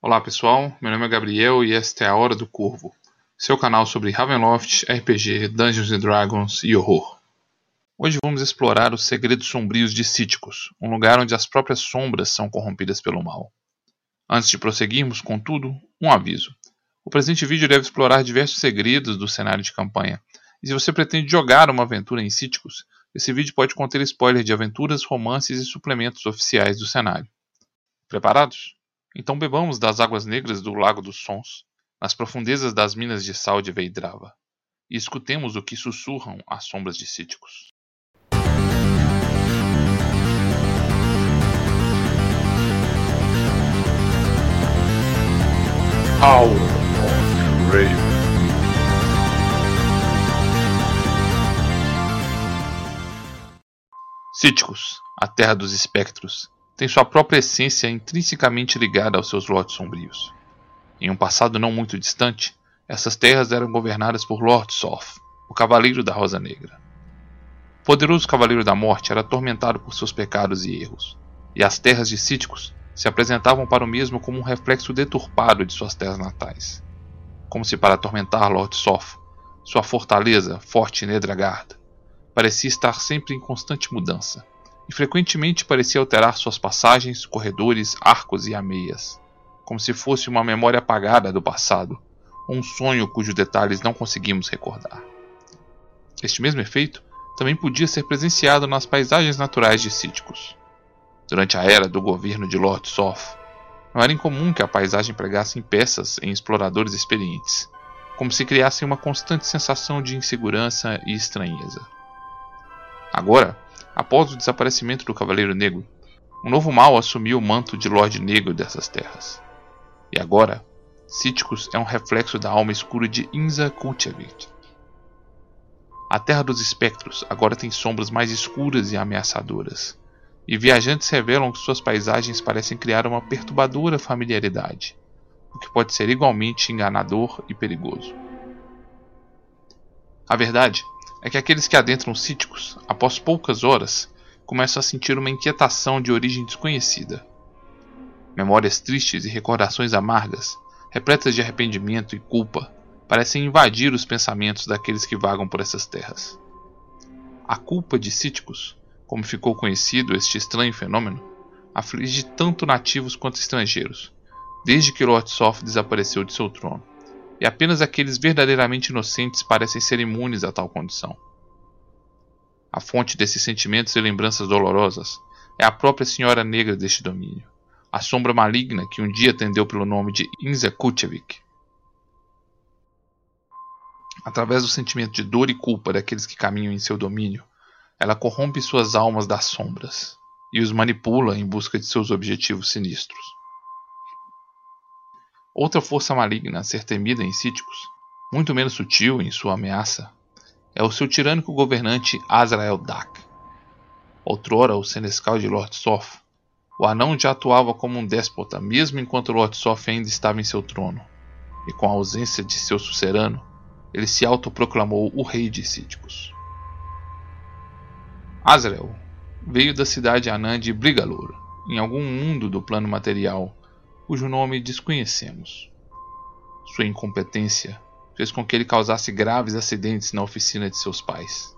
Olá pessoal, meu nome é Gabriel e esta é a Hora do Corvo, seu canal sobre Ravenloft, RPG, Dungeons Dragons e horror. Hoje vamos explorar os segredos sombrios de Cíticos, um lugar onde as próprias sombras são corrompidas pelo mal. Antes de prosseguirmos, contudo, um aviso. O presente vídeo deve explorar diversos segredos do cenário de campanha, e se você pretende jogar uma aventura em Cíticos, esse vídeo pode conter spoiler de aventuras, romances e suplementos oficiais do cenário. Preparados? Então bebamos das águas negras do Lago dos Sons, nas profundezas das minas de sal de Veidrava, e escutemos o que sussurram as sombras de Cíticos. Hour of Raven. Cíticos, a terra dos espectros, tem sua própria essência intrinsecamente ligada aos seus lotes sombrios. Em um passado não muito distante, essas terras eram governadas por Lord Soth, o Cavaleiro da Rosa Negra. O poderoso Cavaleiro da Morte era atormentado por seus pecados e erros, e as terras de Cíticos se apresentavam para o mesmo como um reflexo deturpado de suas terras natais. Como se para atormentar Lord Soth, sua fortaleza, forte Nedragard, parecia estar sempre em constante mudança, e frequentemente parecia alterar suas passagens, corredores, arcos e ameias, como se fosse uma memória apagada do passado, ou um sonho cujos detalhes não conseguimos recordar. Este mesmo efeito também podia ser presenciado nas paisagens naturais de Cíticos. Durante a era do governo de Lord Soth, não era incomum que a paisagem pregasse em peças em exploradores experientes, como se criasse uma constante sensação de insegurança e estranheza. Agora, Após o desaparecimento do Cavaleiro Negro, um novo mal assumiu o manto de Lorde Negro dessas terras. E agora, Cíticos é um reflexo da alma escura de Inza Kulchevich. A Terra dos Espectros agora tem sombras mais escuras e ameaçadoras, e viajantes revelam que suas paisagens parecem criar uma perturbadora familiaridade, o que pode ser igualmente enganador e perigoso. A verdade é que aqueles que adentram cíticos, após poucas horas, começam a sentir uma inquietação de origem desconhecida. Memórias tristes e recordações amargas, repletas de arrependimento e culpa, parecem invadir os pensamentos daqueles que vagam por essas terras. A culpa de Cíticos, como ficou conhecido este estranho fenômeno, aflige tanto nativos quanto estrangeiros, desde que Lord Soft desapareceu de seu trono e apenas aqueles verdadeiramente inocentes parecem ser imunes a tal condição. A fonte desses sentimentos e lembranças dolorosas é a própria Senhora Negra deste domínio, a sombra maligna que um dia atendeu pelo nome de Inza Kuchevik. Através do sentimento de dor e culpa daqueles que caminham em seu domínio, ela corrompe suas almas das sombras e os manipula em busca de seus objetivos sinistros. Outra força maligna a ser temida em Cíticos, muito menos sutil em sua ameaça, é o seu tirânico governante Azrael Dak. Outrora o senescal de Lord Soth, o anão já atuava como um déspota, mesmo enquanto Lord Soth ainda estava em seu trono, e com a ausência de seu sucerano, ele se autoproclamou o rei de Cíticos. Azrael veio da cidade anã de Brigalor, em algum mundo do plano material, cujo nome desconhecemos. Sua incompetência fez com que ele causasse graves acidentes na oficina de seus pais.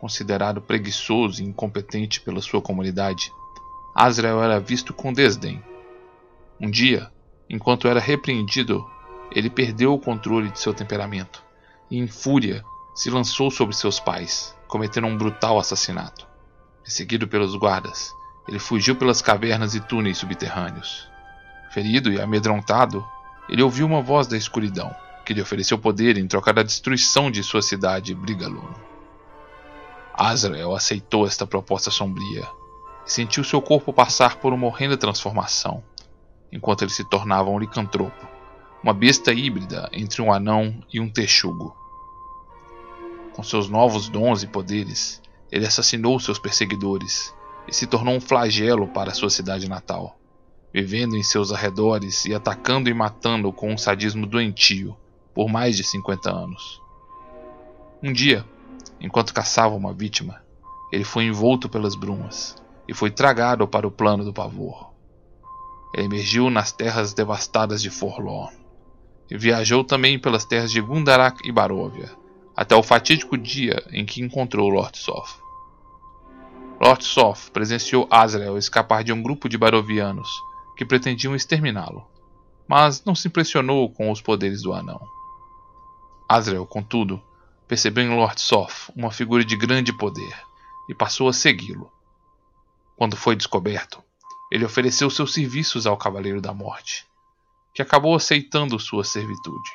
Considerado preguiçoso e incompetente pela sua comunidade, Azrael era visto com desdém. Um dia, enquanto era repreendido, ele perdeu o controle de seu temperamento e, em fúria, se lançou sobre seus pais, cometendo um brutal assassinato. Perseguido pelos guardas, ele fugiu pelas cavernas e túneis subterrâneos. Ferido e amedrontado, ele ouviu uma voz da escuridão, que lhe ofereceu poder em troca da destruição de sua cidade, Brigaluno. Azrael aceitou esta proposta sombria e sentiu seu corpo passar por uma horrenda transformação, enquanto ele se tornava um licantropo, uma besta híbrida entre um anão e um texugo. Com seus novos dons e poderes, ele assassinou seus perseguidores e se tornou um flagelo para sua cidade natal vivendo em seus arredores e atacando e matando com um sadismo doentio por mais de 50 anos. Um dia, enquanto caçava uma vítima, ele foi envolto pelas brumas e foi tragado para o plano do pavor. ele emergiu nas terras devastadas de Forlorn e viajou também pelas terras de Gundarak e Barovia, até o fatídico dia em que encontrou Lord Soth. Lord Soth presenciou Azrael escapar de um grupo de barovianos que pretendiam exterminá-lo, mas não se impressionou com os poderes do anão. Azrael, contudo, percebeu em Lord Soth uma figura de grande poder e passou a segui-lo. Quando foi descoberto, ele ofereceu seus serviços ao Cavaleiro da Morte, que acabou aceitando sua servitude.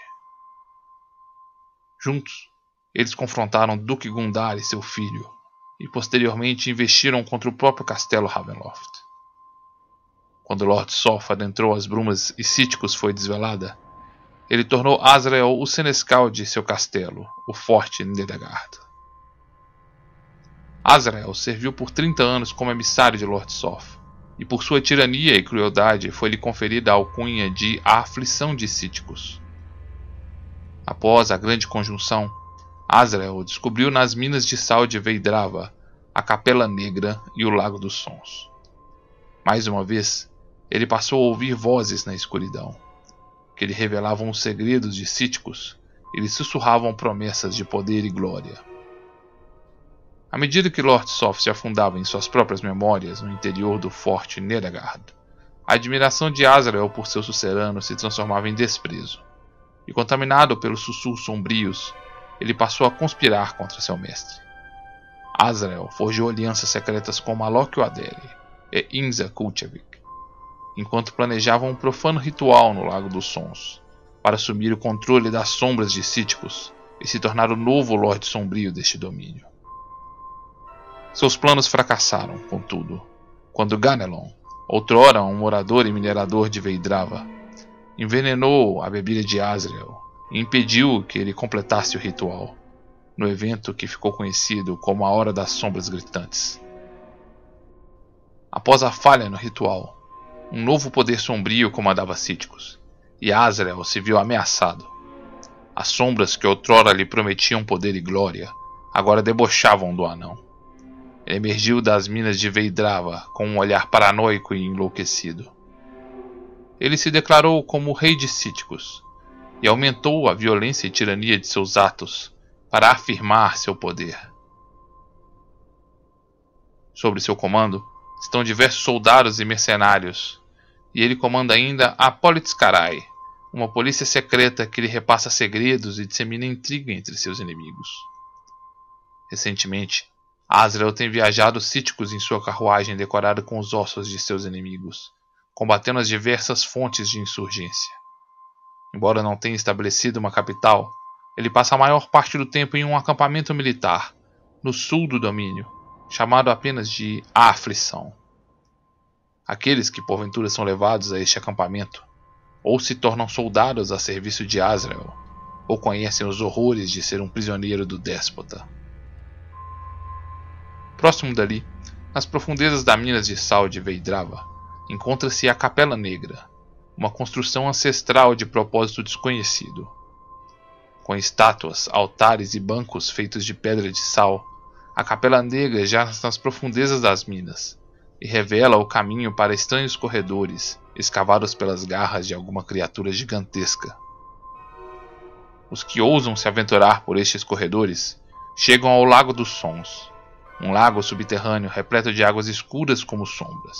Juntos, eles confrontaram Duque Gundar e seu filho, e posteriormente investiram contra o próprio castelo Ravenloft. Quando Lord Soth adentrou as brumas e Cíticos foi desvelada, ele tornou Azrael o senescal de seu castelo, o Forte Nedegard. Azrael serviu por 30 anos como emissário de Lord Soth, e por sua tirania e crueldade foi-lhe conferida a alcunha de A Aflição de Cíticos. Após a grande conjunção, Azrael descobriu nas minas de sal de Veidrava a Capela Negra e o Lago dos Sons. Mais uma vez, ele passou a ouvir vozes na escuridão, que lhe revelavam os segredos de Cíticos e lhe sussurravam promessas de poder e glória. À medida que Lord Soft se afundava em suas próprias memórias no interior do forte Nedagard, a admiração de Azrael por seu sucerano se transformava em desprezo, e contaminado pelos sussurros sombrios, ele passou a conspirar contra seu mestre. Azrael forjou alianças secretas com Malok Adeli e Inza Kulchevik, enquanto planejavam um profano ritual no Lago dos Sons, para assumir o controle das sombras de Cíticos e se tornar o novo Lorde Sombrio deste domínio. Seus planos fracassaram, contudo, quando Ganelon, outrora um morador e minerador de Veidrava, envenenou a bebida de Azrael e impediu que ele completasse o ritual, no evento que ficou conhecido como a Hora das Sombras Gritantes. Após a falha no ritual, um novo poder sombrio comandava Cíticos, e Azrael se viu ameaçado. As sombras que outrora lhe prometiam poder e glória, agora debochavam do anão. Ele emergiu das minas de Veidrava com um olhar paranoico e enlouquecido. Ele se declarou como rei de Cíticos e aumentou a violência e tirania de seus atos para afirmar seu poder. Sobre seu comando estão diversos soldados e mercenários, e ele comanda ainda a Politskarai, uma polícia secreta que lhe repassa segredos e dissemina intriga entre seus inimigos. Recentemente, Azrael tem viajado cíticos em sua carruagem decorada com os ossos de seus inimigos, combatendo as diversas fontes de insurgência. Embora não tenha estabelecido uma capital, ele passa a maior parte do tempo em um acampamento militar, no sul do domínio, chamado apenas de A Aflição. Aqueles que porventura são levados a este acampamento, ou se tornam soldados a serviço de Azrael, ou conhecem os horrores de ser um prisioneiro do déspota. Próximo dali, nas profundezas das minas de sal de Veidrava, encontra-se a Capela Negra, uma construção ancestral de propósito desconhecido. Com estátuas, altares e bancos feitos de pedra de sal, a Capela Negra jaz nas profundezas das minas e revela o caminho para estranhos corredores escavados pelas garras de alguma criatura gigantesca. Os que ousam se aventurar por estes corredores chegam ao Lago dos Sons, um lago subterrâneo repleto de águas escuras como sombras.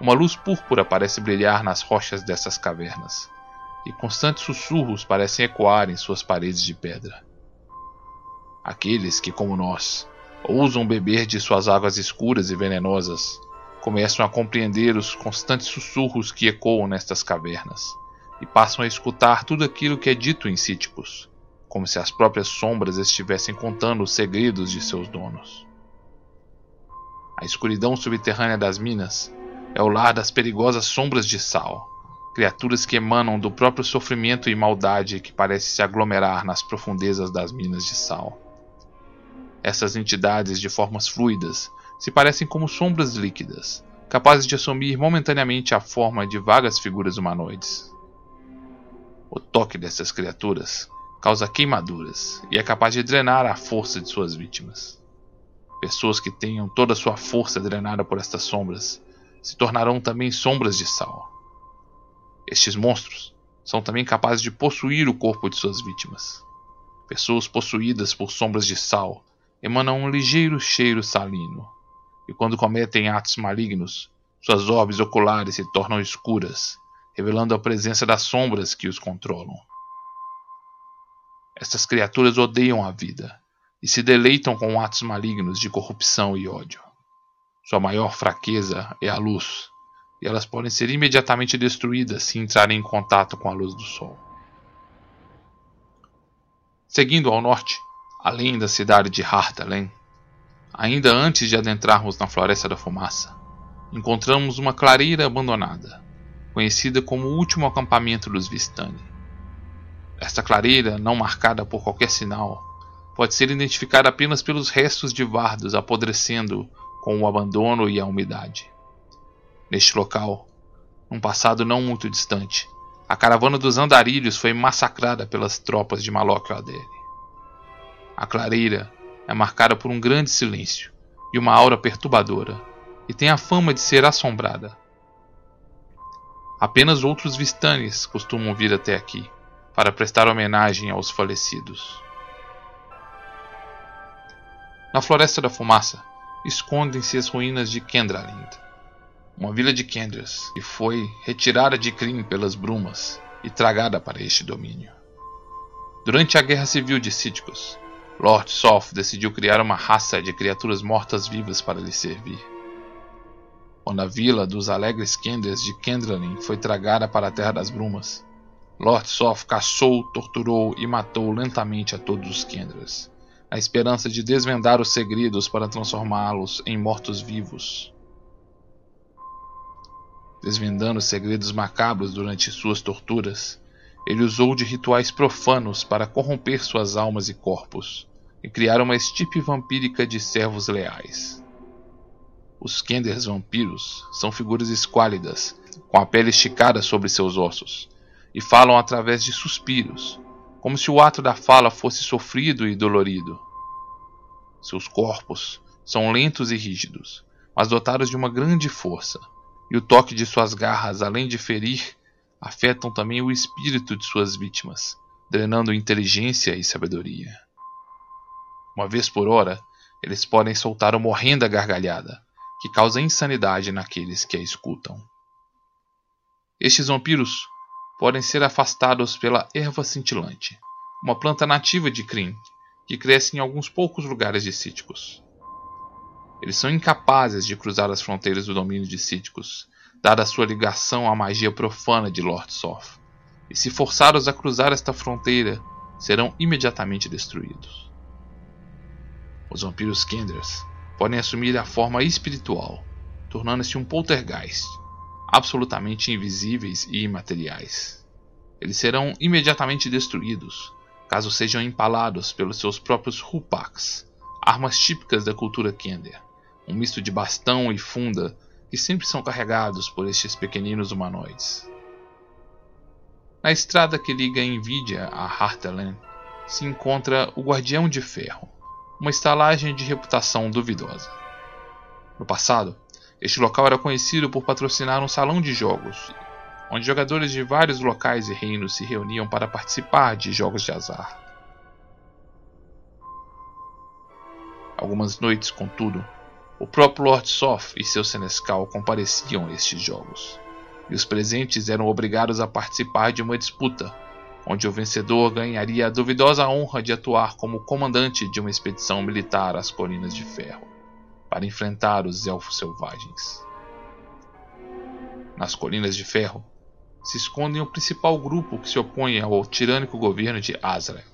Uma luz púrpura parece brilhar nas rochas dessas cavernas, e constantes sussurros parecem ecoar em suas paredes de pedra. Aqueles que, como nós, ousam beber de suas águas escuras e venenosas, começam a compreender os constantes sussurros que ecoam nestas cavernas, e passam a escutar tudo aquilo que é dito em Cíticos, como se as próprias sombras estivessem contando os segredos de seus donos. A escuridão subterrânea das minas é o lar das perigosas sombras de sal, criaturas que emanam do próprio sofrimento e maldade que parece se aglomerar nas profundezas das minas de sal. Essas entidades de formas fluidas se parecem como sombras líquidas, capazes de assumir momentaneamente a forma de vagas figuras humanoides. O toque dessas criaturas causa queimaduras e é capaz de drenar a força de suas vítimas. Pessoas que tenham toda a sua força drenada por estas sombras se tornarão também sombras de sal. Estes monstros são também capazes de possuir o corpo de suas vítimas. Pessoas possuídas por sombras de sal emanam um ligeiro cheiro salino, e quando cometem atos malignos, suas orbes oculares se tornam escuras, revelando a presença das sombras que os controlam. Estas criaturas odeiam a vida e se deleitam com atos malignos de corrupção e ódio. Sua maior fraqueza é a luz, e elas podem ser imediatamente destruídas se entrarem em contato com a luz do sol. Seguindo ao norte, além da cidade de Hartalen, ainda antes de adentrarmos na Floresta da Fumaça, encontramos uma clareira abandonada, conhecida como o último acampamento dos Vistani. Esta clareira, não marcada por qualquer sinal, pode ser identificada apenas pelos restos de vardos apodrecendo com o abandono e a umidade. Neste local, num passado não muito distante, a caravana dos andarilhos foi massacrada pelas tropas de Malok Adere. A clareira é marcada por um grande silêncio e uma aura perturbadora, e tem a fama de ser assombrada. Apenas outros Vistanes costumam vir até aqui para prestar homenagem aos falecidos. Na Floresta da Fumaça, escondem-se as ruínas de Kendralind, uma vila de Kendras que foi retirada de Kryn pelas brumas e tragada para este domínio. Durante a Guerra Civil de Síticos, Lord Soth decidiu criar uma raça de criaturas mortas-vivas para lhe servir. Quando a vila dos alegres Kendras de Kendralin foi tragada para a Terra das Brumas, Lord Soth caçou, torturou e matou lentamente a todos os Kendras a esperança de desvendar os segredos para transformá-los em mortos-vivos. Desvendando os segredos macabros durante suas torturas, ele usou de rituais profanos para corromper suas almas e corpos e criar uma estipe vampírica de servos leais. Os Kenders vampiros são figuras esquálidas, com a pele esticada sobre seus ossos, e falam através de suspiros, como se o ato da fala fosse sofrido e dolorido. Seus corpos são lentos e rígidos, mas dotados de uma grande força, e o toque de suas garras, além de ferir, afetam também o espírito de suas vítimas, drenando inteligência e sabedoria. Uma vez por hora, eles podem soltar uma horrenda gargalhada, que causa insanidade naqueles que a escutam. Estes vampiros podem ser afastados pela erva cintilante, uma planta nativa de Kryn, que cresce em alguns poucos lugares de Cíticos. Eles são incapazes de cruzar as fronteiras do domínio de Cíticos, dada sua ligação à magia profana de Lord Soth, e se forçados a cruzar esta fronteira, serão imediatamente destruídos. Os vampiros Kenders podem assumir a forma espiritual, tornando-se um poltergeist, absolutamente invisíveis e imateriais. Eles serão imediatamente destruídos, caso sejam empalados pelos seus próprios rupaks, armas típicas da cultura Kender, um misto de bastão e funda que sempre são carregados por estes pequeninos humanoides. Na estrada que liga Nvidia a Hartelen se encontra o Guardião de Ferro, uma estalagem de reputação duvidosa. No passado, este local era conhecido por patrocinar um salão de jogos, onde jogadores de vários locais e reinos se reuniam para participar de jogos de azar. Algumas noites, contudo, o próprio Lord Soth e seu senescal compareciam a estes jogos, e os presentes eram obrigados a participar de uma disputa, onde o vencedor ganharia a duvidosa honra de atuar como comandante de uma expedição militar às Colinas de Ferro para enfrentar os elfos selvagens. Nas Colinas de Ferro se esconde o principal grupo que se opõe ao tirânico governo de Azrael.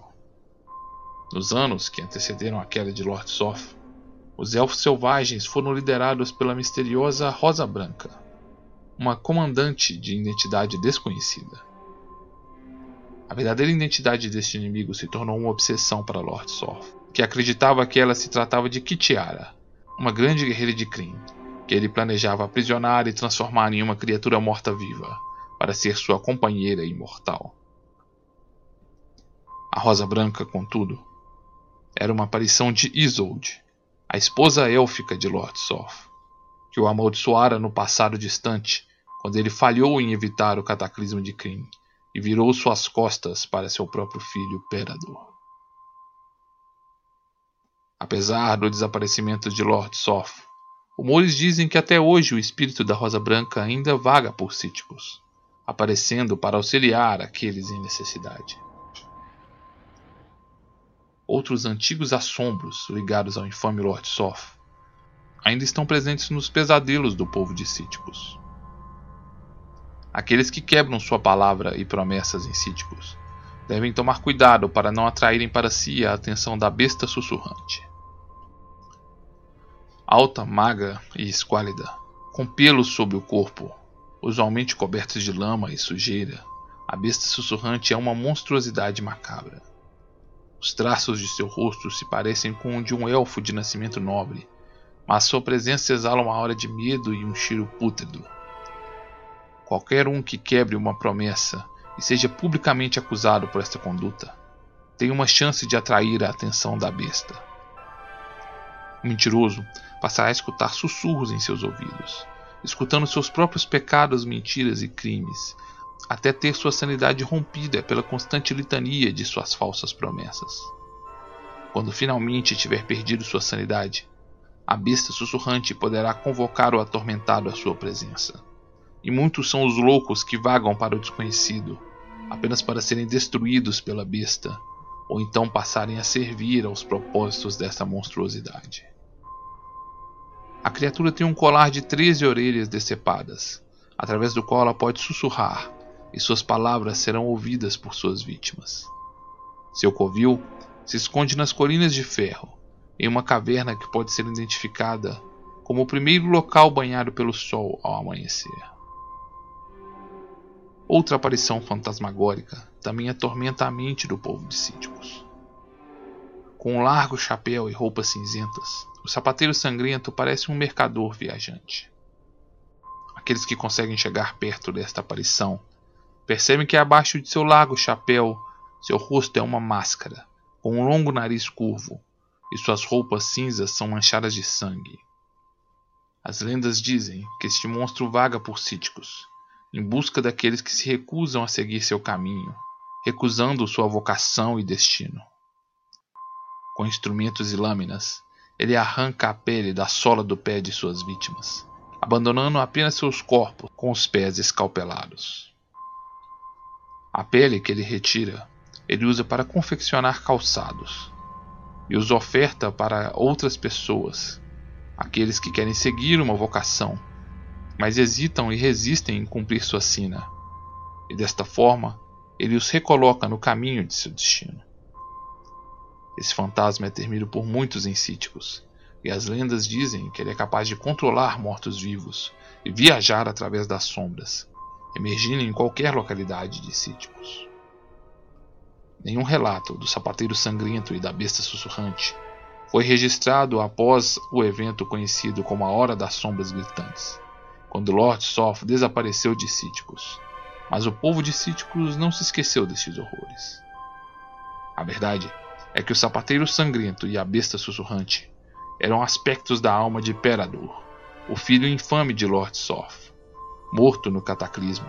Nos anos que antecederam a queda de Lord Soth, os elfos selvagens foram liderados pela misteriosa Rosa Branca, uma comandante de identidade desconhecida. A verdadeira identidade deste inimigo se tornou uma obsessão para Lord Soth, que acreditava que ela se tratava de Kitiara, uma grande guerreira de Kryn, que ele planejava aprisionar e transformar em uma criatura morta-viva, para ser sua companheira imortal. A Rosa Branca, contudo, era uma aparição de Isolde, a esposa élfica de Lord Soth, que que o amaldiçoara no passado distante, quando ele falhou em evitar o cataclismo de Kryn e virou suas costas para seu próprio filho Perador. Apesar do desaparecimento de Lord Soth, rumores dizem que até hoje o espírito da Rosa Branca ainda vaga por Cíticos, aparecendo para auxiliar aqueles em necessidade. Outros antigos assombros ligados ao infame Lord Soth ainda estão presentes nos pesadelos do povo de Cíticos. Aqueles que quebram sua palavra e promessas em Cíticos devem tomar cuidado para não atraírem para si a atenção da besta sussurrante. Alta, magra e esquálida, com pelos sobre o corpo, usualmente cobertos de lama e sujeira, a besta sussurrante é uma monstruosidade macabra. Os traços de seu rosto se parecem com o de um elfo de nascimento nobre, mas sua presença exala uma aura de medo e um cheiro pútrido. Qualquer um que quebre uma promessa e seja publicamente acusado por esta conduta tem uma chance de atrair a atenção da besta. O mentiroso passará a escutar sussurros em seus ouvidos, escutando seus próprios pecados, mentiras e crimes, até ter sua sanidade rompida pela constante litania de suas falsas promessas. Quando finalmente tiver perdido sua sanidade, a besta sussurrante poderá convocar o atormentado à sua presença. E muitos são os loucos que vagam para o desconhecido, apenas para serem destruídos pela besta, ou então passarem a servir aos propósitos dessa monstruosidade. A criatura tem um colar de 13 orelhas decepadas, através do qual ela pode sussurrar, e suas palavras serão ouvidas por suas vítimas. Seu covil se esconde nas colinas de ferro, em uma caverna que pode ser identificada como o primeiro local banhado pelo sol ao amanhecer. Outra aparição fantasmagórica também atormenta a mente do povo de Síticos. Com um largo chapéu e roupas cinzentas, o sapateiro sangrento parece um mercador viajante. Aqueles que conseguem chegar perto desta aparição percebem que abaixo de seu largo chapéu, seu rosto é uma máscara, com um longo nariz curvo, e suas roupas cinzas são manchadas de sangue. As lendas dizem que este monstro vaga por Cíticos, em busca daqueles que se recusam a seguir seu caminho, recusando sua vocação e destino. Com instrumentos e lâminas, ele arranca a pele da sola do pé de suas vítimas, abandonando apenas seus corpos com os pés escalpelados. A pele que ele retira, ele usa para confeccionar calçados e os oferta para outras pessoas, aqueles que querem seguir uma vocação, mas hesitam e resistem em cumprir sua sina. E desta forma, ele os recoloca no caminho de seu destino. Esse fantasma é temido por muitos em Cíticos, e as lendas dizem que ele é capaz de controlar mortos-vivos e viajar através das sombras, emergindo em qualquer localidade de Cíticos. Nenhum relato do sapateiro sangrento e da besta sussurrante foi registrado após o evento conhecido como a Hora das Sombras Gritantes, quando Lord Soth desapareceu de Cíticos. Mas o povo de Cíticos não se esqueceu destes horrores. A verdade é que o sapateiro sangrento e a besta sussurrante eram aspectos da alma de Perador, o filho infame de Lord Soth, morto no cataclismo,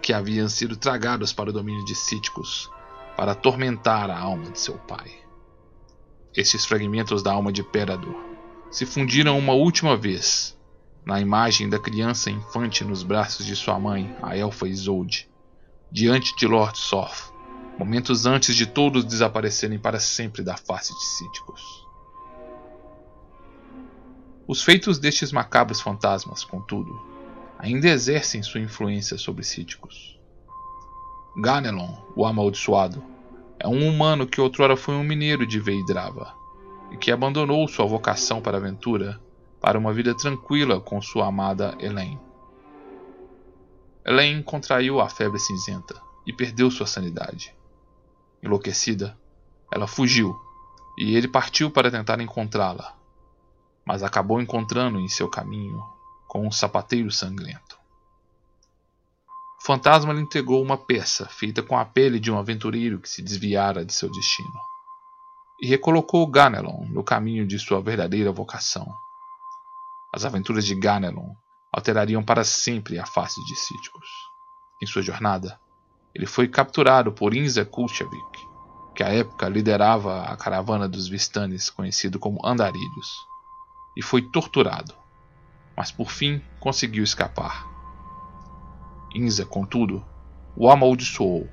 que haviam sido tragados para o domínio de Cíticos para atormentar a alma de seu pai. Estes fragmentos da alma de Perador se fundiram uma última vez na imagem da criança infante nos braços de sua mãe, a elfa Isolde, diante de Lord Soth, momentos antes de todos desaparecerem para sempre da face de Cíticos. Os feitos destes macabros fantasmas, contudo, ainda exercem sua influência sobre Cíticos. Ganelon, o amaldiçoado, é um humano que outrora foi um mineiro de Veidrava e que abandonou sua vocação para a aventura para uma vida tranquila com sua amada Elaine. Elaine contraiu a febre cinzenta e perdeu sua sanidade. Enlouquecida, ela fugiu e ele partiu para tentar encontrá-la, mas acabou encontrando em seu caminho com um sapateiro sangrento. O fantasma lhe entregou uma peça feita com a pele de um aventureiro que se desviara de seu destino e recolocou Ganelon no caminho de sua verdadeira vocação. As aventuras de Ganelon alterariam para sempre a face de Síticos. Em sua jornada, ele foi capturado por Inza Kulchevik, que à época liderava a caravana dos Vistanes, conhecido como Andarilhos, e foi torturado, mas por fim conseguiu escapar. Inza, contudo, o amaldiçoou.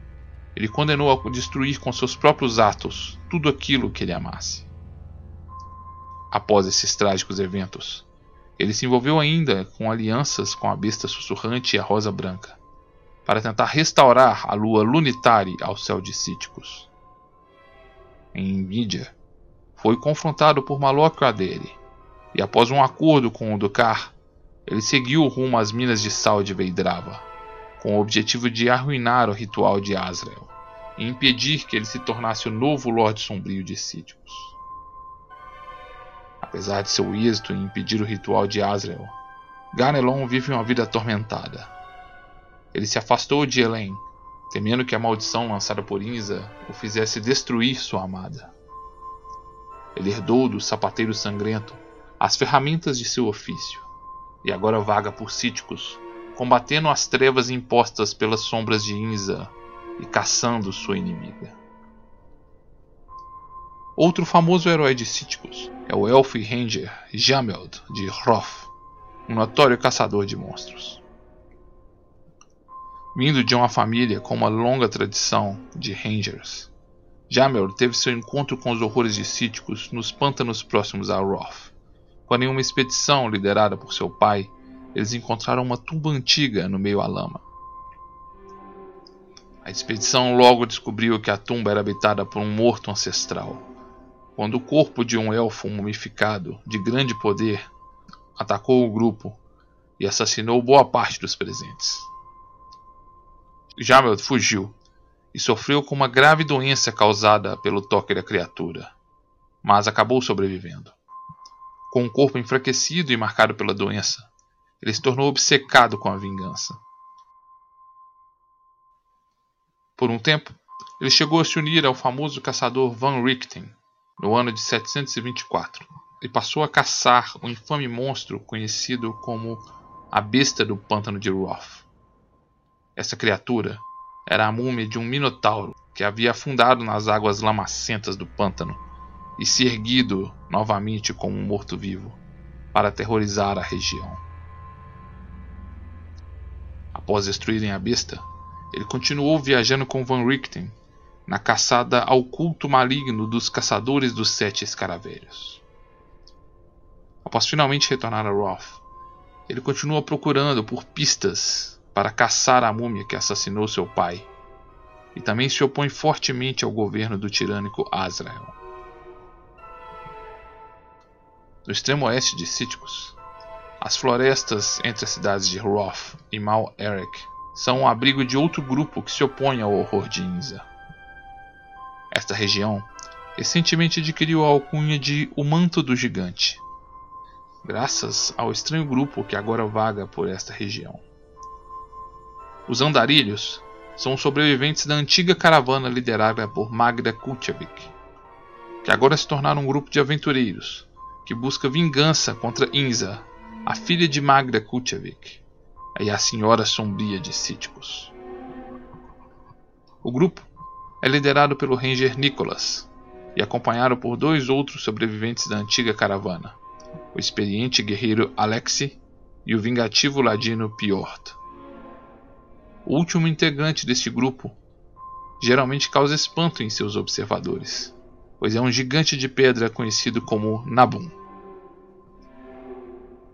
Ele condenou a destruir com seus próprios atos tudo aquilo que ele amasse. Após esses trágicos eventos, ele se envolveu ainda com alianças com a besta sussurrante e a rosa branca, para tentar restaurar a lua Lunitari ao céu de Cíticos. Em Mídia, foi confrontado por Malok Adere, e após um acordo com o Dukar, ele seguiu rumo às minas de sal de Veidrava, com o objetivo de arruinar o ritual de Azrael e impedir que ele se tornasse o novo Lorde Sombrio de Cíticos. Apesar de seu êxito em impedir o ritual de Azrael, Ganelon vive uma vida atormentada. Ele se afastou de Elen, temendo que a maldição lançada por Inza o fizesse destruir sua amada. Ele herdou do sapateiro sangrento as ferramentas de seu ofício, e agora vaga por Cíticos, combatendo as trevas impostas pelas sombras de Inza e caçando sua inimiga. Outro famoso herói de Cíticos é o elfo e ranger Jameld de Hroth, um notório caçador de monstros. Vindo de uma família com uma longa tradição de rangers, Jameld teve seu encontro com os horrores de Cíticos nos pântanos próximos a Hroth, quando em uma expedição liderada por seu pai, eles encontraram uma tumba antiga no meio à lama. A expedição logo descobriu que a tumba era habitada por um morto ancestral, quando o corpo de um elfo mumificado de grande poder atacou o grupo e assassinou boa parte dos presentes. Jamel fugiu e sofreu com uma grave doença causada pelo toque da criatura, mas acabou sobrevivendo. Com o corpo enfraquecido e marcado pela doença, ele se tornou obcecado com a vingança. Por um tempo, ele chegou a se unir ao famoso caçador Van Richten, no ano de 724, e passou a caçar o infame monstro conhecido como a Besta do Pântano de Roth. Essa criatura era a múmia de um minotauro que havia afundado nas águas lamacentas do pântano e se erguido novamente como um morto-vivo para aterrorizar a região. Após destruírem a besta, ele continuou viajando com Van Richten na caçada ao culto maligno dos caçadores dos sete escaravelhos. Após finalmente retornar a Roth, ele continua procurando por pistas para caçar a múmia que assassinou seu pai, e também se opõe fortemente ao governo do tirânico Azrael. No extremo oeste de Cíticos, as florestas entre as cidades de Roth e Mal Eric são o abrigo de outro grupo que se opõe ao horror de Inza. Esta região recentemente adquiriu a alcunha de O Manto do Gigante, graças ao estranho grupo que agora vaga por esta região. Os andarilhos são sobreviventes da antiga caravana liderada por Magda Kulchevik, que agora se tornaram um grupo de aventureiros que busca vingança contra Inza, a filha de Magda Kulchevik e a Senhora Sombria de Cíticos. O grupo é liderado pelo Ranger Nicholas e acompanhado por dois outros sobreviventes da antiga caravana, o experiente guerreiro Alexi e o vingativo ladino Piort. O último integrante deste grupo geralmente causa espanto em seus observadores, pois é um gigante de pedra conhecido como Nabum.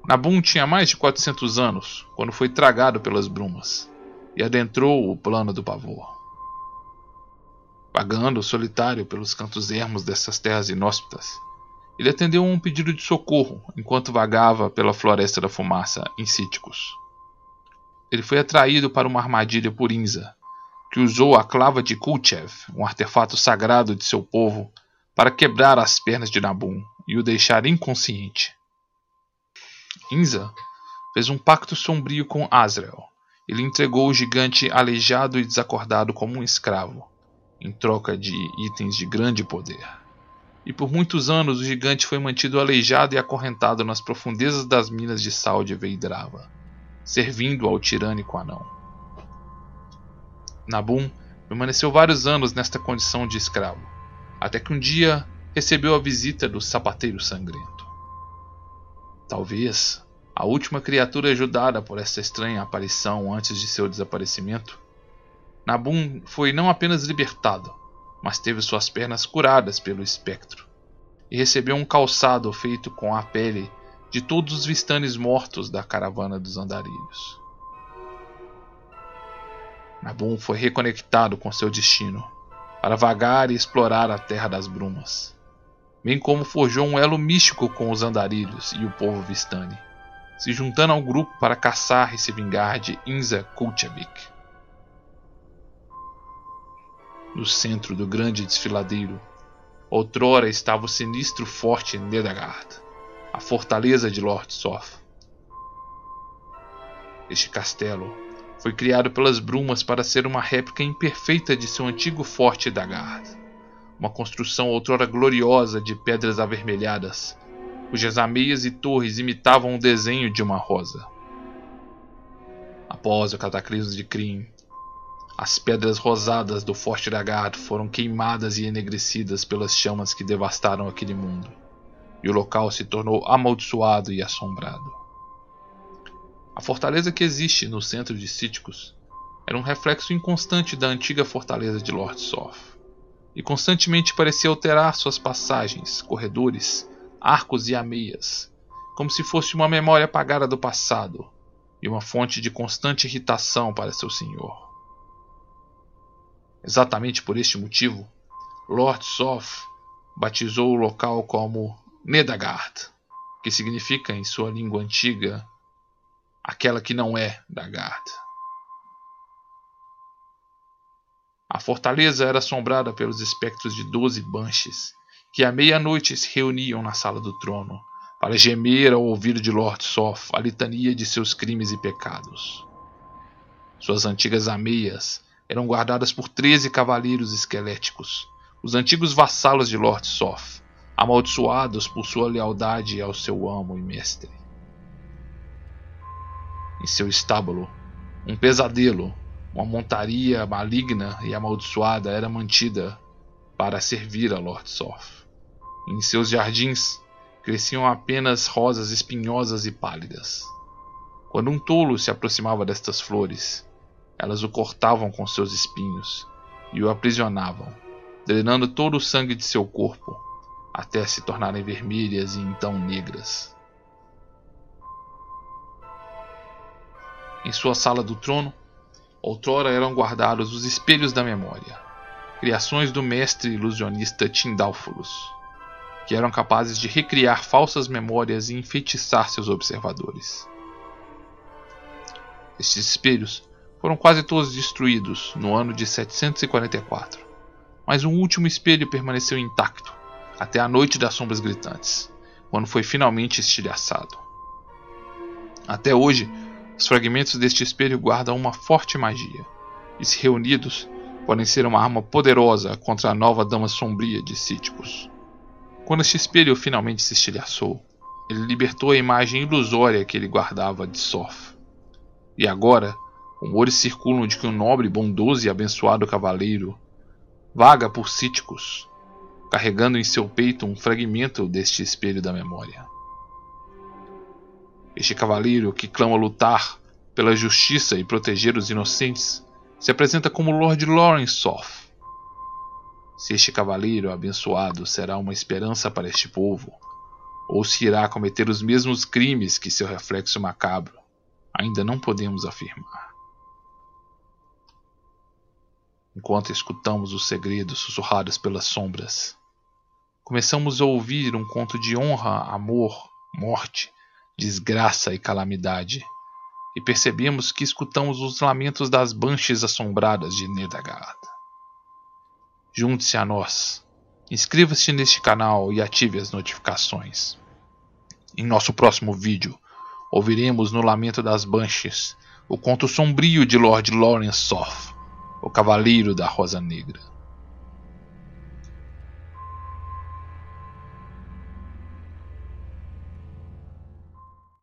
Nabum tinha mais de 400 anos quando foi tragado pelas brumas e adentrou o plano do pavor. Vagando solitário pelos cantos ermos dessas terras inóspitas, ele atendeu a um pedido de socorro enquanto vagava pela Floresta da Fumaça em Cíticos. Ele foi atraído para uma armadilha por Inza, que usou a clava de Kulchev, um artefato sagrado de seu povo, para quebrar as pernas de Nabum e o deixar inconsciente. Inza fez um pacto sombrio com Azrael. Ele entregou o gigante aleijado e desacordado como um escravo, em troca de itens de grande poder. e por muitos anos o gigante foi mantido aleijado e acorrentado nas profundezas das minas de sal de Veidrava, servindo ao tirânico anão. Nabum permaneceu vários anos nesta condição de escravo, até que um dia recebeu a visita do sapateiro sangrento. Talvez a última criatura ajudada por essa estranha aparição antes de seu desaparecimento, Nabum foi não apenas libertado, mas teve suas pernas curadas pelo espectro, e recebeu um calçado feito com a pele de todos os vistanes mortos da caravana dos andarilhos. Nabum foi reconectado com seu destino, para vagar e explorar a Terra das Brumas, bem como forjou um elo místico com os andarilhos e o povo Vistani, se juntando ao grupo para caçar e se vingar de Inza Kulchevik. No centro do grande desfiladeiro. Outrora estava o sinistro forte Nedagard, a fortaleza de Lord Soth. Este castelo foi criado pelas brumas para ser uma réplica imperfeita de seu antigo forte Dagard, uma construção outrora gloriosa de pedras avermelhadas, cujas ameias e torres imitavam o desenho de uma rosa. Após o cataclismo de Kryn, as pedras rosadas do Forte Dragado foram queimadas e enegrecidas pelas chamas que devastaram aquele mundo, e o local se tornou amaldiçoado e assombrado. A fortaleza que existe no centro de Cíticos era um reflexo inconstante da antiga fortaleza de Lord Soth, e constantemente parecia alterar suas passagens, corredores, arcos e ameias, como se fosse uma memória apagada do passado e uma fonte de constante irritação para seu senhor. Exatamente por este motivo, Lord Soth batizou o local como Nedagard, que significa em sua língua antiga aquela que não é Dagard. A fortaleza era assombrada pelos espectros de doze banshees, que à meia-noite se reuniam na sala do trono, para gemer ao ouvido de Lord Soth a litania de seus crimes e pecados. Suas antigas ameias eram guardadas por treze cavaleiros esqueléticos, os antigos vassalos de Lord Soth, amaldiçoados por sua lealdade ao seu amo e mestre. Em seu estábulo, um pesadelo, uma montaria maligna e amaldiçoada era mantida para servir a Lord Soth. Em seus jardins cresciam apenas rosas espinhosas e pálidas. Quando um tolo se aproximava destas flores, elas o cortavam com seus espinhos e o aprisionavam, drenando todo o sangue de seu corpo, até se tornarem vermelhas e então negras. Em sua sala do trono, outrora eram guardados os espelhos da memória, criações do mestre ilusionista Tindálfulos, que eram capazes de recriar falsas memórias e enfeitiçar seus observadores. Estes espelhos foram quase todos destruídos no ano de 744, mas um último espelho permaneceu intacto até a Noite das Sombras Gritantes, quando foi finalmente estilhaçado. Até hoje, os fragmentos deste espelho guardam uma forte magia, e se reunidos, podem ser uma arma poderosa contra a nova Dama Sombria de Cíticos. Quando este espelho finalmente se estilhaçou, ele libertou a imagem ilusória que ele guardava de Sof. E agora, Rumores circulam de que um nobre, bondoso e abençoado cavaleiro vaga por Cíticos, carregando em seu peito um fragmento deste espelho da memória. Este cavaleiro que clama lutar pela justiça e proteger os inocentes se apresenta como Lord Lawrence Soth. Se este cavaleiro abençoado será uma esperança para este povo, ou se irá cometer os mesmos crimes que seu reflexo macabro, ainda não podemos afirmar. Enquanto escutamos os segredos sussurrados pelas sombras. Começamos a ouvir um conto de honra, amor, morte, desgraça e calamidade, e percebemos que escutamos os lamentos das banches assombradas de Nedagard. Junte-se a nós, inscreva-se neste canal e ative as notificações. Em nosso próximo vídeo, ouviremos no Lamento das Banches o conto sombrio de Lord Lawrence Soth o Cavaleiro da Rosa Negra.